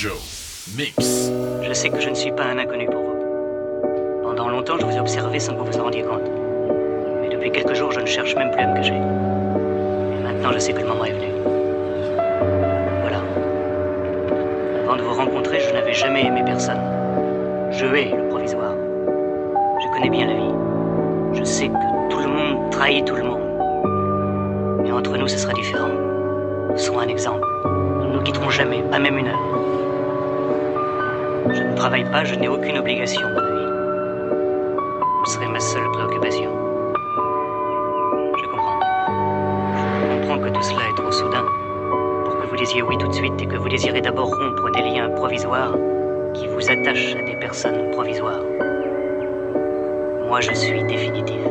Joe, Mix. Je sais que je ne suis pas un inconnu pour vous. Pendant longtemps, je vous ai observé sans que vous vous en rendiez compte. Mais depuis quelques jours, je ne cherche même plus à me cacher. Et maintenant, je sais que le moment est venu. Voilà. Avant de vous rencontrer, je n'avais jamais aimé personne. Je hais le provisoire. Je connais bien la vie. Je sais que tout le monde trahit tout le monde. Mais entre nous, ce sera différent. Nous serons un exemple. Nous ne nous quitterons jamais, pas même une heure. Je ne travaille pas, je n'ai aucune obligation dans la vie. Vous serez ma seule préoccupation. Je comprends. Je comprends que tout cela est trop soudain pour que vous disiez oui tout de suite et que vous désirez d'abord rompre des liens provisoires qui vous attachent à des personnes provisoires. Moi, je suis définitif.